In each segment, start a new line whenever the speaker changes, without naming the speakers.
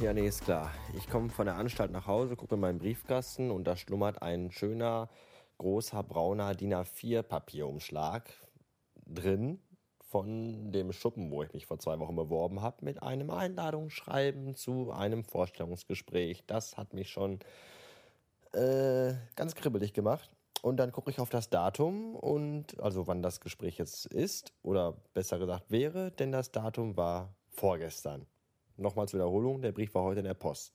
Ja, nee, ist klar. Ich komme von der Anstalt nach Hause, gucke in meinen Briefkasten und da schlummert ein schöner, großer, brauner DIN A4-Papierumschlag drin von dem Schuppen, wo ich mich vor zwei Wochen beworben habe, mit einem Einladungsschreiben zu einem Vorstellungsgespräch. Das hat mich schon äh, ganz kribbelig gemacht. Und dann gucke ich auf das Datum und also wann das Gespräch jetzt ist oder besser gesagt wäre, denn das Datum war vorgestern. Nochmal zur Wiederholung, der Brief war heute in der Post.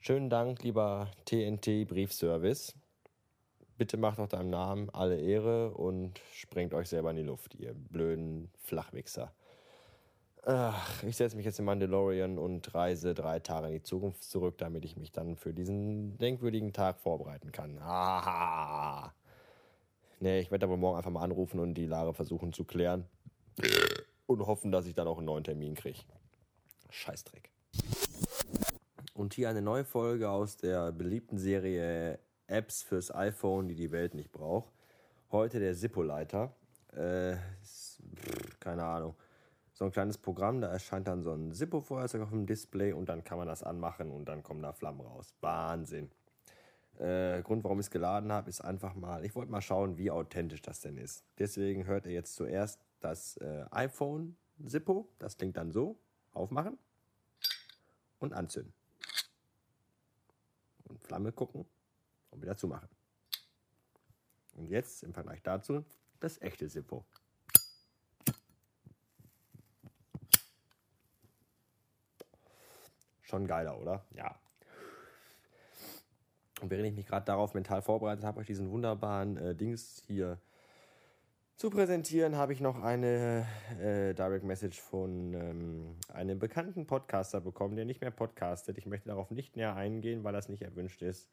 Schönen Dank, lieber TNT Briefservice. Bitte macht doch deinem Namen alle Ehre und sprengt euch selber in die Luft, ihr blöden Flachwichser. Ach, ich setze mich jetzt in Mandalorian und reise drei Tage in die Zukunft zurück, damit ich mich dann für diesen denkwürdigen Tag vorbereiten kann. Aha. Nee, ich werde aber morgen einfach mal anrufen und die Lage versuchen zu klären. Und hoffen, dass ich dann auch einen neuen Termin kriege. Scheißdreck. Und hier eine neue Folge aus der beliebten Serie Apps fürs iPhone, die die Welt nicht braucht. Heute der Zippo-Leiter. Äh, keine Ahnung so ein kleines Programm, da erscheint dann so ein Zippo-Feuerzeug auf dem Display und dann kann man das anmachen und dann kommen da Flammen raus. Wahnsinn. Äh, Grund, warum ich es geladen habe, ist einfach mal, ich wollte mal schauen, wie authentisch das denn ist. Deswegen hört ihr jetzt zuerst das äh, iPhone Zippo, das klingt dann so, aufmachen und anzünden. Und Flamme gucken und wieder zumachen. Und jetzt im Vergleich dazu das echte Zippo. Schon geiler, oder? Ja. Und während ich mich gerade darauf mental vorbereitet habe, euch diesen wunderbaren äh, Dings hier zu präsentieren, habe ich noch eine äh, Direct Message von ähm, einem bekannten Podcaster bekommen, der nicht mehr podcastet. Ich möchte darauf nicht näher eingehen, weil das nicht erwünscht ist.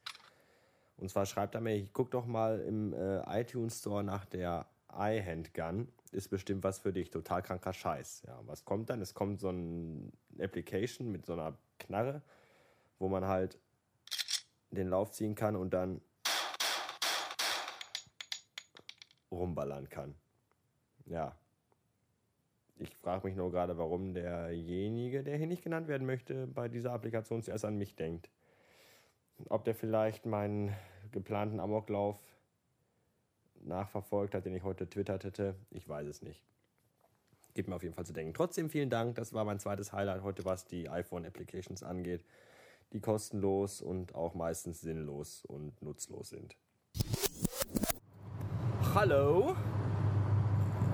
Und zwar schreibt er mir, ich guck doch mal im äh, iTunes Store nach der iHandgun. Ist bestimmt was für dich. Total kranker Scheiß. Ja, was kommt dann? Es kommt so ein Application mit so einer Knarre, wo man halt den Lauf ziehen kann und dann rumballern kann. Ja. Ich frage mich nur gerade, warum derjenige, der hier nicht genannt werden möchte, bei dieser Applikation zuerst an mich denkt. Ob der vielleicht meinen geplanten Amoklauf nachverfolgt hat, den ich heute twittert hätte, ich weiß es nicht gibt mir auf jeden Fall zu denken. Trotzdem vielen Dank, das war mein zweites Highlight heute, was die iPhone-Applications angeht, die kostenlos und auch meistens sinnlos und nutzlos sind. Hallo,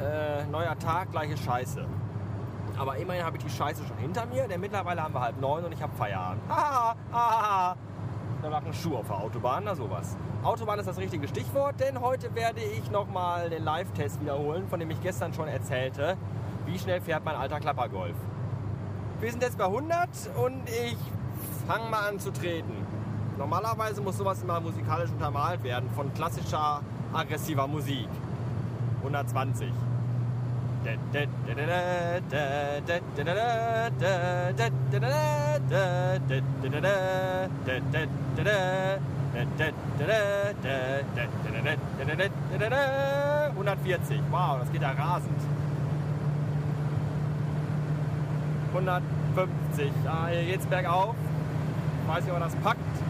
äh, neuer Tag, gleiche Scheiße. Aber immerhin habe ich die Scheiße schon hinter mir, denn mittlerweile haben wir halb neun und ich habe Feierabend. Haha, haha. Da lag ein Schuh auf der Autobahn, na sowas. Autobahn ist das richtige Stichwort, denn heute werde ich nochmal den Live-Test wiederholen, von dem ich gestern schon erzählte. Wie schnell fährt mein alter Klappergolf? Wir sind jetzt bei 100 und ich fange mal an zu treten. Normalerweise muss sowas immer musikalisch untermalt werden von klassischer aggressiver Musik. 120. 140. Wow, das geht ja rasend. 150. Ah, geht's bergauf. Ich weiß nicht, ob man das packt.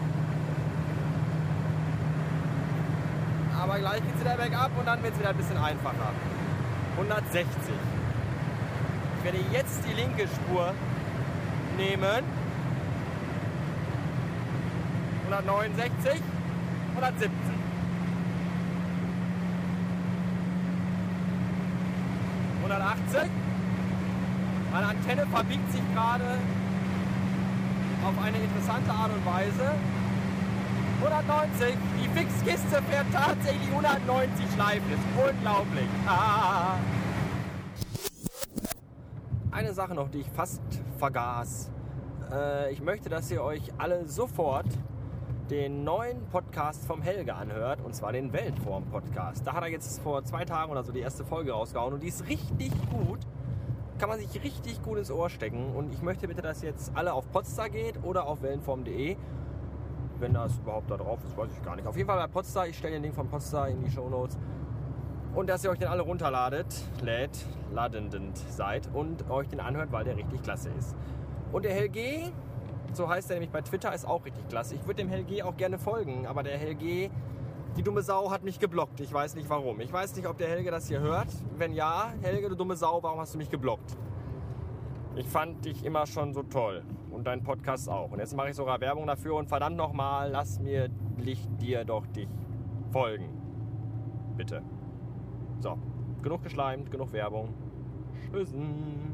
Aber gleich geht's wieder bergab und dann wird's wieder ein bisschen einfacher. 160. Ich werde jetzt die linke Spur nehmen. 169, 170. 180. Meine Antenne verbiegt sich gerade auf eine interessante Art und Weise. 190. Die Fixkiste fährt tatsächlich 190 Schleifen. Ist unglaublich. Ah. Eine Sache noch, die ich fast vergaß. Äh, ich möchte, dass ihr euch alle sofort den neuen Podcast vom Helge anhört, und zwar den Weltform-Podcast. Da hat er jetzt vor zwei Tagen oder so die erste Folge rausgehauen und die ist richtig gut kann man sich richtig gut ins Ohr stecken. Und ich möchte bitte, dass jetzt alle auf Podstar geht oder auf wellenform.de. Wenn das überhaupt da drauf ist, weiß ich gar nicht. Auf jeden Fall bei Podstar. Ich stelle den Link von Podstar in die Show Notes. Und dass ihr euch den alle runterladet, lädt, ladendend seid und euch den anhört, weil der richtig klasse ist. Und der Helge, so heißt er nämlich bei Twitter, ist auch richtig klasse. Ich würde dem Helge auch gerne folgen, aber der Helge, die dumme Sau, hat mich geblockt. Ich weiß nicht warum. Ich weiß nicht, ob der Helge das hier hört. Wenn ja, Helge, du dumme Sau, warum hast du mich geblockt? Ich fand dich immer schon so toll und deinen Podcast auch. Und jetzt mache ich sogar Werbung dafür und verdammt nochmal, lass mir Licht dir doch dich folgen. Bitte. So, genug geschleimt, genug Werbung. Tschüssen.